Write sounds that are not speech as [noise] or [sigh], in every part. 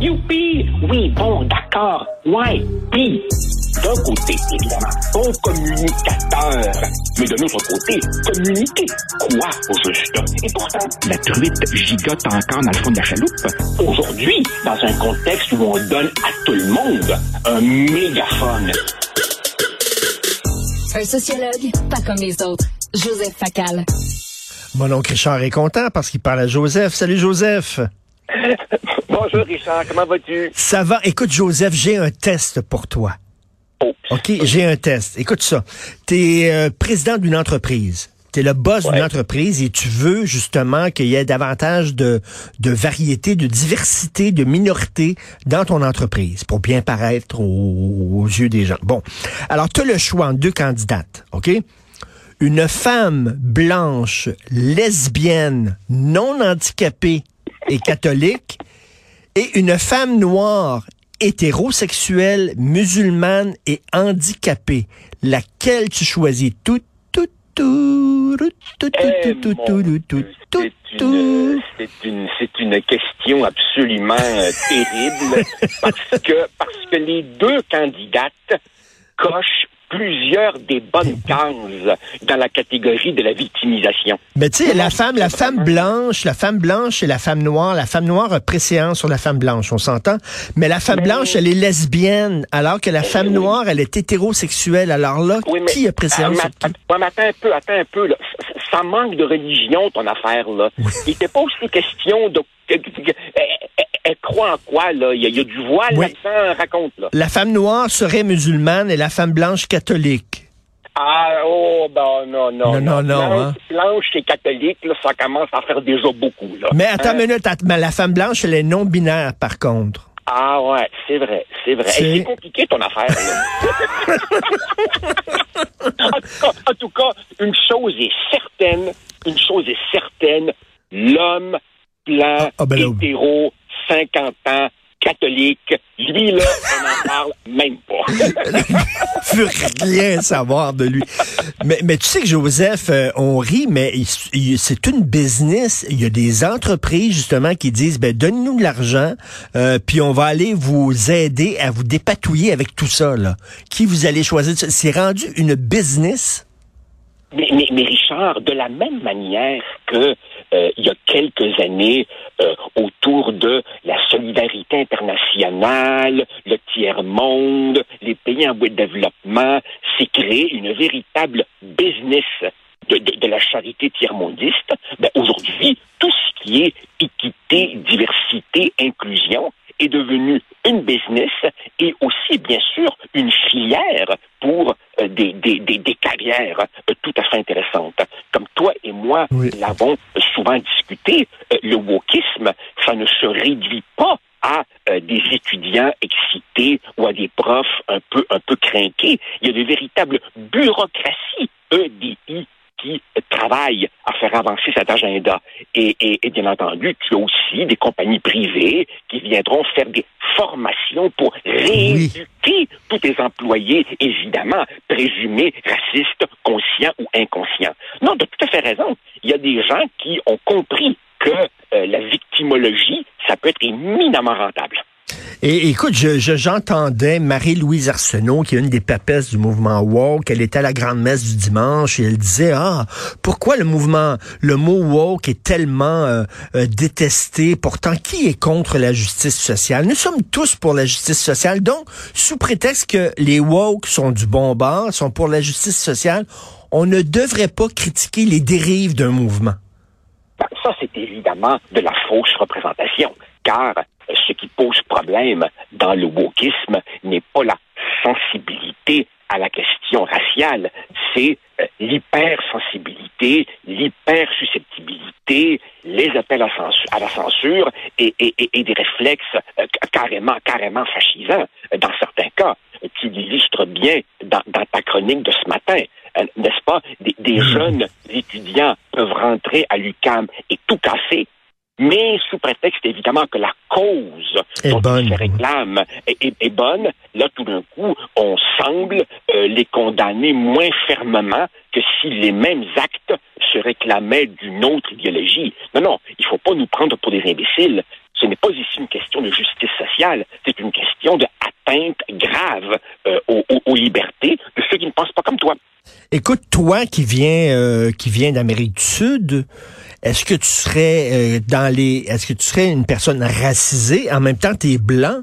Youpi! Oui, bon, d'accord. Ouais, pis. D'un côté, évidemment, bon communicateur. Mais de l'autre côté, communiquer quoi au juste? Et pourtant, la truite gigote encore dans le fond de la chaloupe. Aujourd'hui, dans un contexte où on donne à tout le monde un mégaphone. Un sociologue, pas comme les autres. Joseph Facal. Mon oncle Richard est content parce qu'il parle à Joseph. Salut Joseph. [laughs] Bonjour Richard, comment vas-tu? Ça va. Écoute Joseph, j'ai un test pour toi. Oh. OK, j'ai un test. Écoute ça. Tu es président d'une entreprise. Tu es le boss Ouais. d'une entreprise et tu veux justement qu'il y ait davantage de, de variété, de diversité, de minorité dans ton entreprise pour bien paraître aux, aux yeux des gens. Bon. Alors, tu as le choix entre deux candidates. OK? Une femme blanche, lesbienne, non handicapée et catholique et une femme noire hétérosexuelle, musulmane et handicapée. Laquelle tu choisis? Tout, tout, tout, tout, tout, Eh, tout, tout, tout, tout, tout, c'est tout. une, c'est une, c'est une question absolument euh, terrible [laughs] parce que, parce que les deux candidates cochent plusieurs des bonnes cases dans la catégorie de la victimisation. Mais tu sais, la femme, la femme blanche, la femme blanche et la femme noire, la femme noire a préséance sur la femme blanche, on s'entend? Mais la femme Mais- blanche, elle est lesbienne, alors que la femme oui. noire, elle est hétérosexuelle. Alors là, Oui, mais- qui a préséance sur qui? ouais, mais attends un peu, attends un peu. Là. Ça, ça manque de religion, ton affaire. là. Il n'était pas aussi question de... Elle, croit en quoi, là? Il y a, il y a du voile Oui. là-dedans, raconte, là. La femme noire serait musulmane et la femme blanche catholique. Ah, oh, ben non, non. Non, non, non, Blanche, hein. blanche et catholique, là, ça commence à faire déjà beaucoup, là. Mais attends Hein? une minute, mais la femme blanche, elle est non-binaire, par contre. Ah ouais, c'est vrai, c'est vrai. C'est- compliqué ton affaire. là. en, tout cas, en tout cas, une chose est certaine, une chose est certaine, l'homme blanc, Ah, ah, ben hétéro, 50 ans, catholique, lui là, on n'en parle même pas. [laughs] Je veux rien savoir de lui. Mais, mais tu sais que Joseph, euh, on rit, mais c'est une business. Il y a des entreprises justement qui disent, ben donnez-nous de l'argent, euh, puis on va aller vous aider à vous dépatouiller avec tout ça. Là. Qui vous allez choisir? C'est rendu une business? Mais, mais, mais Richard, de la même manière que euh, il y a quelques années, euh, autour de la solidarité internationale, le tiers-monde, les pays en voie de développement, s'est créé une véritable business de, la charité tiers-mondiste. Ben, Aujourd'hui, tout ce qui est équité, diversité, inclusion est devenu une business et aussi, bien sûr, une filière pour des, des, des, des carrières euh, tout à fait intéressantes. Comme toi et moi Oui. l'avons souvent discuté, euh, le wokisme, ça ne se réduit pas à euh, des étudiants excités ou à des profs un peu un peu crinqués. Il y a de véritables bureaucraties EDI qui travaillent à faire avancer cet agenda. Et, et, et bien entendu, tu as aussi des compagnies privées qui viendront faire des formations pour rééduquer tous tes employés, évidemment, présumés racistes, conscients ou inconscients. Non, tu as tout à fait raison. Il y a des gens qui ont compris que euh, la victimologie, ça peut être éminemment rentable. Et écoute, je, je- j'entendais Marie-Louise Arsenault, qui est une des papesses du mouvement woke. Elle était à la grande messe du dimanche et elle disait ah pourquoi le mouvement, le mot woke est tellement euh, euh, détesté? Pourtant, qui est contre la justice sociale? Nous sommes tous pour la justice sociale. Donc, sous prétexte que les woke sont du bon bord, sont pour la justice sociale, on ne devrait pas critiquer les dérives d'un mouvement. Ben, ça, c'est évidemment de la fausse représentation, car ce qui pose problème dans le wokisme n'est pas la sensibilité à la question raciale, c'est euh, l'hypersensibilité, l'hypersusceptibilité, les appels à, la censure et, et- et- et des réflexes euh, carrément, carrément fascisants euh, dans certains cas. Tu l'illustres bien dans, dans ta chronique de ce matin, n'est-ce pas? Des, des jeunes étudiants peuvent rentrer à l'UCAM et tout casser, mais sous prétexte évidemment que la cause Est dont bonne. se réclament est, est- est bonne, là tout d'un coup, on semble euh, les condamner moins fermement que si les mêmes actes se réclamaient d'une autre idéologie. Non, non, il faut pas nous prendre pour des imbéciles. ce n'est pas ici une question de justice sociale, c'est une question de atteinte grave euh, aux, aux, libertés de ceux qui ne pensent pas comme toi. Écoute, toi qui viens euh, qui viens d'Amérique du Sud, est-ce que tu serais euh, dans les est-ce que tu serais une personne racisée? En même temps tu es blanc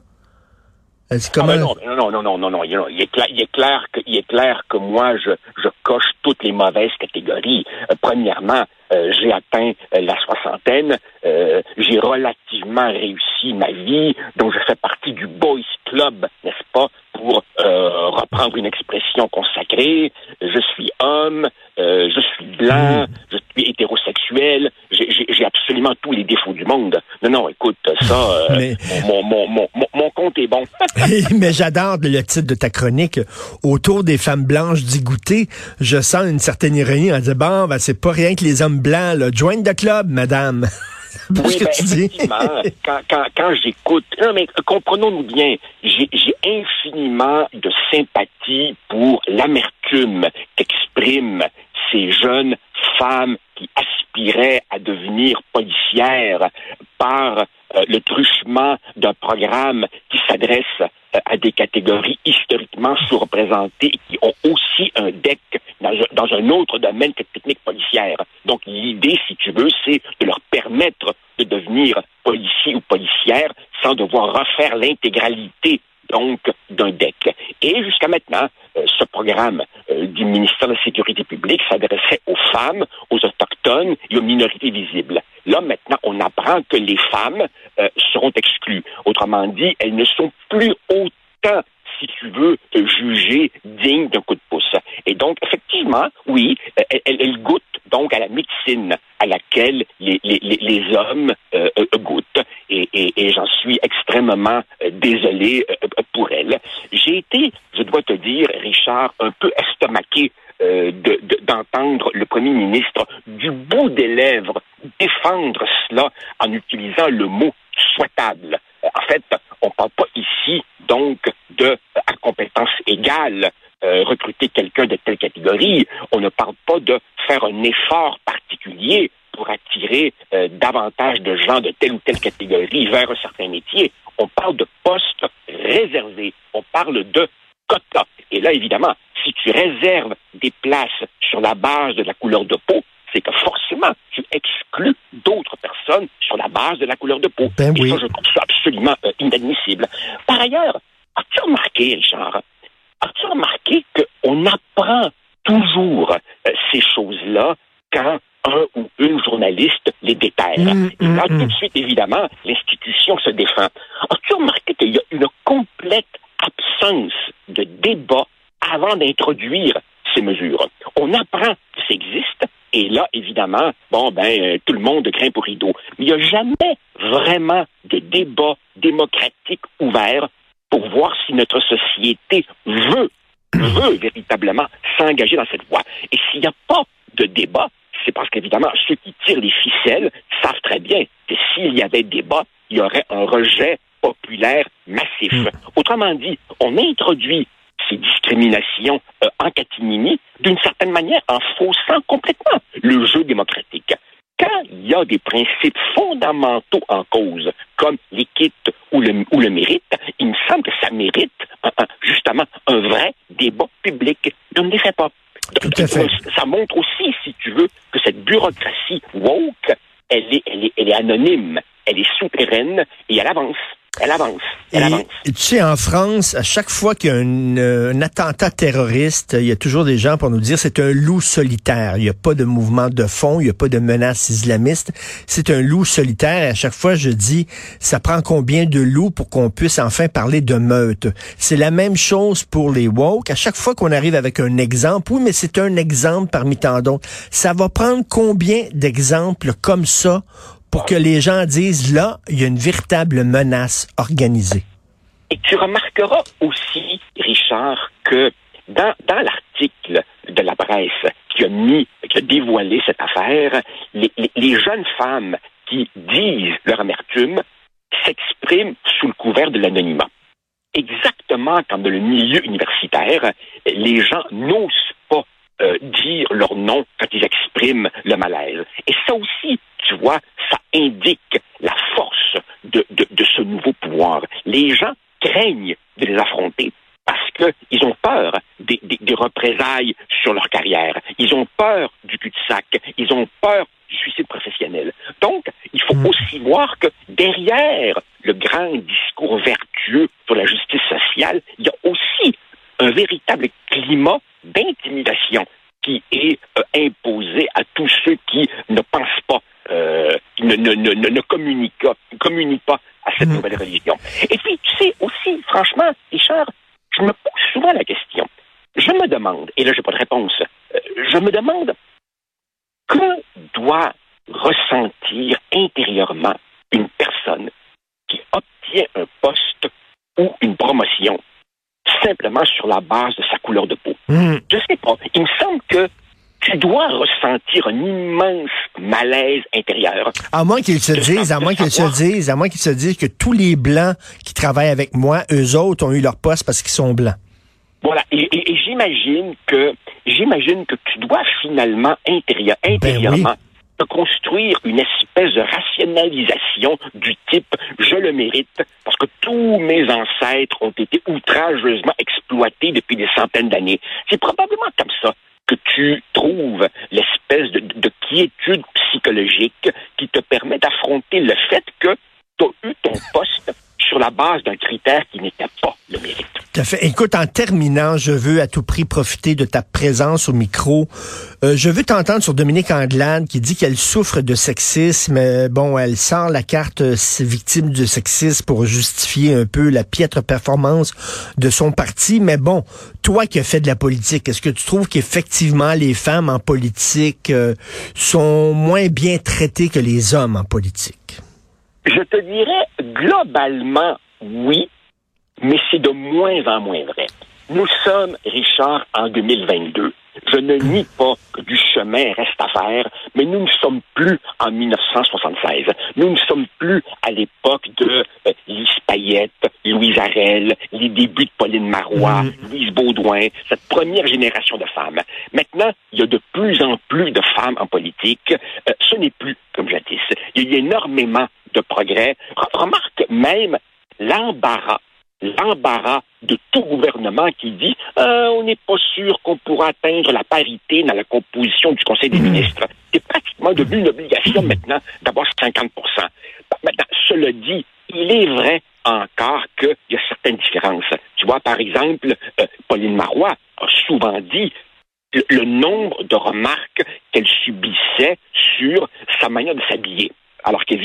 ah ben non, non, non, non, non, non, il est clair, il est clair que, il est clair que moi, je, je coche toutes les mauvaises catégories. Euh, premièrement, euh, j'ai atteint euh, la soixantaine, j'ai relativement réussi ma vie, donc je fais partie du boys club, n'est-ce pas, pour reprendre une expression consacrée. Je suis homme, je suis blanc, hmm. je suis hétérosexuel, j'ai absolument tous les défauts du monde. Non, non, écoute, ça, [laughs] mon, mon, mon, mon, compte est bon. [laughs] mais j'adore le titre de ta chronique, Autour des femmes blanches dégoûtées. Je sens une certaine ironie en disant, bon, ben, c'est pas rien que les hommes blancs, là. Join the club, madame. [laughs] oui, que ben, tu dis. quand, quand, quand j'écoute, non mais comprenons-nous bien, j'ai infiniment de sympathie pour l'amertume qu'expriment ces jeunes femmes qui à devenir policières par euh, le truchement d'un programme qui s'adresse euh, à des catégories historiquement sous-représentées et qui ont aussi un deck dans, un autre domaine que technique policière. Donc l'idée, si tu veux, c'est de leur permettre de devenir policiers ou policières sans devoir refaire l'intégralité donc d'un deck. Et jusqu'à maintenant, euh, ce programme du ministère de la Sécurité publique s'adressait aux femmes, aux autochtones et aux minorités visibles. Là, maintenant, on apprend que les femmes euh, seront exclues. Autrement dit, elles ne sont plus autant si tu veux, juger digne d'un coup de pouce. Et donc, effectivement, oui, elle, elle, goûte donc à la médecine à laquelle les, hommes euh, euh, goûtent. Et j'en suis extrêmement euh, désolé pour elle. J'ai été, je dois te dire, Richard, un peu estomaqué d'entendre le premier ministre du bout des lèvres défendre cela en utilisant le mot souhaitable. En fait, on ne parle pas ici donc de à compétence égale euh, recruter quelqu'un de telle catégorie. On ne parle pas de faire un effort particulier pour attirer euh, davantage de gens de telle ou telle catégorie vers un certain métier. On parle de postes réservés. On parle de quotas. Et là, évidemment, si tu réserves des places sur la base de la couleur de peau, c'est que forcément, tu exclus d'autres personnes sur la base de la couleur de peau. Ben Et ça, je trouve ça absolument euh, inadmissible. Par ailleurs, as-tu remarqué, Richard, as-tu remarqué qu'on apprend toujours euh, ces choses-là quand un ou une journaliste les déterre? Mm, Et là, mm, tout de mm. suite, évidemment, l'institution se défend. As-tu remarqué qu'il y a une complète absence de débat avant d'introduire ces mesures? On apprend que ça existe, et là, évidemment, bon, ben, euh, tout le monde craint pour rideau. Mais il n'y a jamais vraiment de débat démocratique ouvert pour voir si notre société veut, veut véritablement s'engager dans cette voie. Et s'il n'y a pas de débat, c'est parce qu'évidemment, ceux qui tirent les ficelles savent très bien que s'il y avait débat, il y aurait un rejet populaire massif. Hmm. Autrement dit, on introduit ces discriminations euh, en catimini d'une certaine manière en faussant complètement le jeu démocratique il y a des principes fondamentaux en cause, comme l'équité ou le, ou le mérite, il me semble que ça mérite justement un vrai débat public. Je ne le fait pas. Ça montre aussi, si tu veux, que cette bureaucratie woke, elle est, elle est, elle est anonyme, elle est souterraine et elle avance. Elle avance. Elle avance. Tu sais, en France, à chaque fois qu'il y a un, attentat terroriste, il y a toujours des gens pour nous dire c'est un loup solitaire. Il n'y a pas de mouvement de fond, il n'y a pas de menace islamiste. C'est un loup solitaire. Et à chaque fois, je dis, ça prend combien de loups pour qu'on puisse enfin parler de meute? C'est la même chose pour les woke. À chaque fois qu'on arrive avec un exemple, oui, mais c'est un exemple parmi tant d'autres. Ça va prendre combien d'exemples comme ça pour que les gens disent là, il y a une véritable menace organisée. Et tu remarqueras aussi, Richard, que dans, dans l'article de la presse qui a mis, qui a dévoilé cette affaire, les, jeunes femmes qui disent leur amertume s'expriment sous le couvert de l'anonymat. Exactement comme dans le milieu universitaire, les gens n'osent pas euh, dire leur nom quand ils expriment le malaise. Et ça aussi, tu vois, indique la force de, de, de ce nouveau pouvoir. Les gens craignent de les affronter parce qu'ils ont peur des, des, des, représailles sur leur carrière. Ils ont peur du cul-de-sac. Ils ont peur du suicide professionnel. Donc, il faut mmh. aussi voir que derrière le grand discours vertueux sur la justice sociale, il y a aussi un véritable climat d'intimidation qui est euh, imposé à tous ceux qui ne pensent pas, ne, ne, ne, ne communiquent, communiquent pas à cette mmh. nouvelle religion. Et puis, tu sais aussi, franchement, Richard, je me pose souvent la question. Je me demande, et là, je n'ai pas de réponse, euh, je me demande que doit ressentir intérieurement une personne qui obtient un poste ou une promotion simplement sur la base de sa couleur de peau. Mmh. Je sais pas. Il me semble que tu dois ressentir un immense malaise intérieur. À moins qu'ils se disent, à moins qu'ils se disent, à moins qu'ils se disent que tous les blancs qui travaillent avec moi, eux autres ont eu leur poste parce qu'ils sont blancs. Voilà. Et, et, et j'imagine que, j'imagine que tu dois finalement intérieur, intérieurement ben oui de construire une espèce de rationalisation du type je le mérite parce que tous mes ancêtres ont été outrageusement exploités depuis des centaines d'années. C'est probablement comme ça tu trouves l'espèce de, de, quiétude psychologique qui te permet d'affronter le fait que tu as eu ton poste sur la base d'un critère qui n'était pas le mérite. Écoute, en terminant, je veux à tout prix profiter de ta présence au micro. Euh, je veux t'entendre sur Dominique Anglade qui dit qu'elle souffre de sexisme. Euh, bon, elle sort la carte euh, victime de sexisme pour justifier un peu la piètre performance de son parti. Mais bon, toi qui as fait de la politique, est-ce que tu trouves qu'effectivement les femmes en politique sont moins bien traitées que les hommes en politique? Je te dirais globalement oui, mais c'est de moins en moins vrai. Nous sommes, Richard, en 2022. Je ne nie pas que du chemin reste à faire, mais nous ne sommes plus en 1976. Nous ne sommes plus à l'époque de euh, Lise Payette, Louise Arel, les débuts de Pauline Marois, mmh. Louise Baudouin, cette première génération de femmes. Maintenant, il y a de plus en plus de femmes en politique. Euh, ce n'est plus comme jadis. Il y a eu énormément de progrès. Remarque même l'embarras l'embarras de tout gouvernement qui dit euh, on n'est pas sûr qu'on pourra atteindre la parité dans la composition du Conseil des ministres. C'est pratiquement devenu une obligation maintenant d'avoir 50 Maintenant, cela dit, il est vrai encore qu'il y a certaines différences. Tu vois, par exemple, euh, Pauline Marois a souvent dit le, le nombre de remarques qu'elle subissait sur sa manière de s'habiller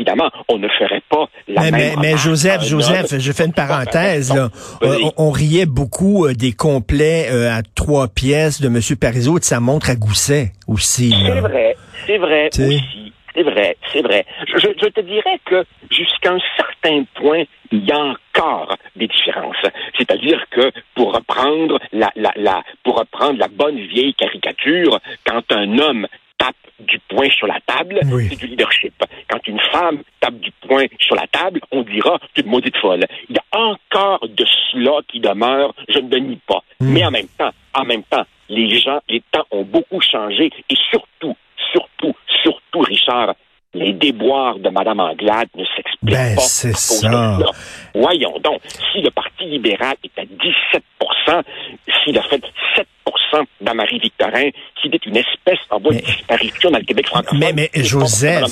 alors qu'évidemment, on ne ferait pas la mais, même. Mais, mais Joseph, Joseph, je fais une parenthèse. Là. On, on, riait beaucoup euh, des complets euh, à trois pièces de M. Parizeau de sa montre à gousset aussi. C'est vrai, c'est vrai aussi. C'est vrai, c'est vrai. Je, je, te dirais que jusqu'à un certain point, il y a encore des différences. C'est-à-dire que pour reprendre la, la, la, pour reprendre la bonne vieille caricature, quand un homme tape du poing sur la table, oui. c'est du leadership. Quand une femme tape du poing sur la table, on dira c'est une maudite folle. Il y a encore de cela qui demeure, je ne le nie pas. Mm. Mais en même temps, en même temps, les gens, les temps ont beaucoup changé et surtout, surtout, surtout, Richard, les déboires de Mme Anglade ne s'expliquent ben, pas. C'est ça. Voyons donc, si le Parti libéral est à 17 s'il a fait 7 dans Victorin, qui est une espèce en voie de disparition dans le Québec francophone. Mais, mais Joseph.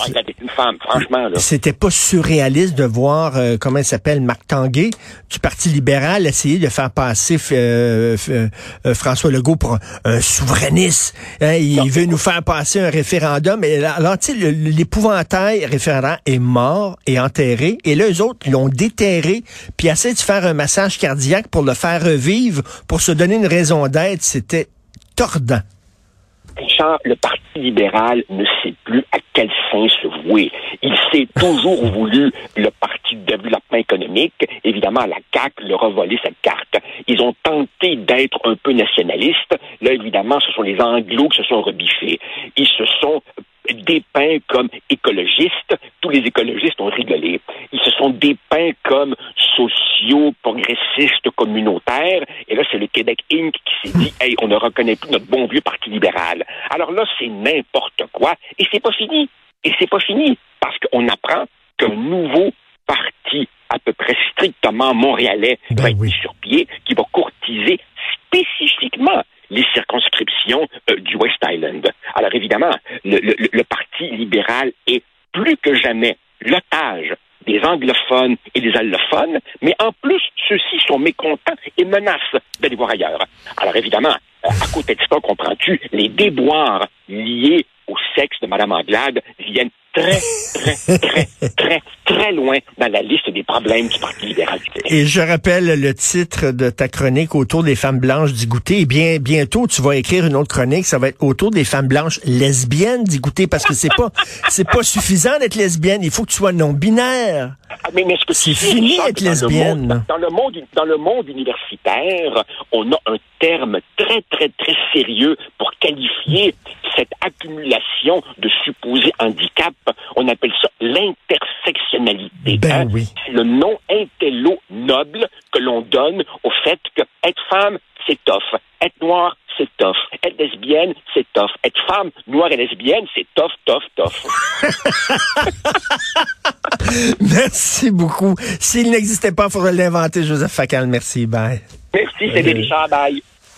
C'était pas surréaliste de voir, euh, comment elle s'appelle, Marc Tanguay, du Parti libéral, essayer de faire passer euh, euh, François Legault pour un, un souverainiste. Hein, il non, veut nous faire passer un référendum. Et alors, tu sais, l'épouvantail référendum est mort et enterré. Et là, eux autres l'ont déterré, puis essaient de faire un massage cardiaque pour le faire revivre, pour se donner une raison d'être. C'était tordant. Richard, le Parti libéral ne sait plus à quel sein se vouer. Il s'est [laughs] toujours voulu le parti de développement économique. Évidemment, la CAQ leur a volé cette carte. Ils ont tenté d'être un peu nationalistes. Là, évidemment, ce sont les anglos qui se sont rebiffés. Ils se sont dépeints comme écologistes. Tous les écologistes ont rigolé. Ils se sont dépeints comme sociaux, progressistes, communautaires. Et là, c'est le Québec Inc. qui s'est dit, hey, on ne reconnaît plus notre bon vieux Parti libéral. Alors là, c'est n'importe quoi. Et c'est pas fini. Et c'est pas fini. Parce qu'on apprend qu'un nouveau parti à peu près strictement montréalais Ben va être oui. mis sur pied, qui va courtiser spécifiquement les circonscriptions euh, du West Island. Alors évidemment, le, Parti libéral est plus que jamais l'otage des anglophones et des allophones, mais en plus, ceux-ci sont mécontents et menacent d'aller voir ailleurs. Alors évidemment, euh, à côté de ça, comprends-tu, les déboires liés au sexe de Mme Anglade viennent très, très, très, très, très loin dans la liste des problèmes du Parti libéral du Québec. Et je rappelle le titre de ta chronique autour des femmes blanches d'Igouté. Et bien, bientôt, tu vas écrire une autre chronique. Ça va être autour des femmes blanches lesbiennes d'Igouté parce que c'est pas, [laughs] c'est pas suffisant d'être lesbienne. Il faut que tu sois non-binaire. Ah, mais, mais que tu C'est fini d'être le lesbienne. monde- Dans le monde, dans le monde universitaire, on a un terme très, très, très sérieux pour qualifier cette accumulation de supposés handicaps. On appelle ça l'intersectionnalité. Ben hein. oui. C'est le nom intello noble que l'on donne au fait que être femme, c'est tough. Être noir, c'est tough. Être lesbienne, c'est tough. Être femme, noire et lesbienne, c'est tough, tough, tough. [laughs] Merci beaucoup. S'il n'existait pas, il faudrait l'inventer, Joseph Facal. Merci. Bye. Merci, c'est Euh, Richard. Bye.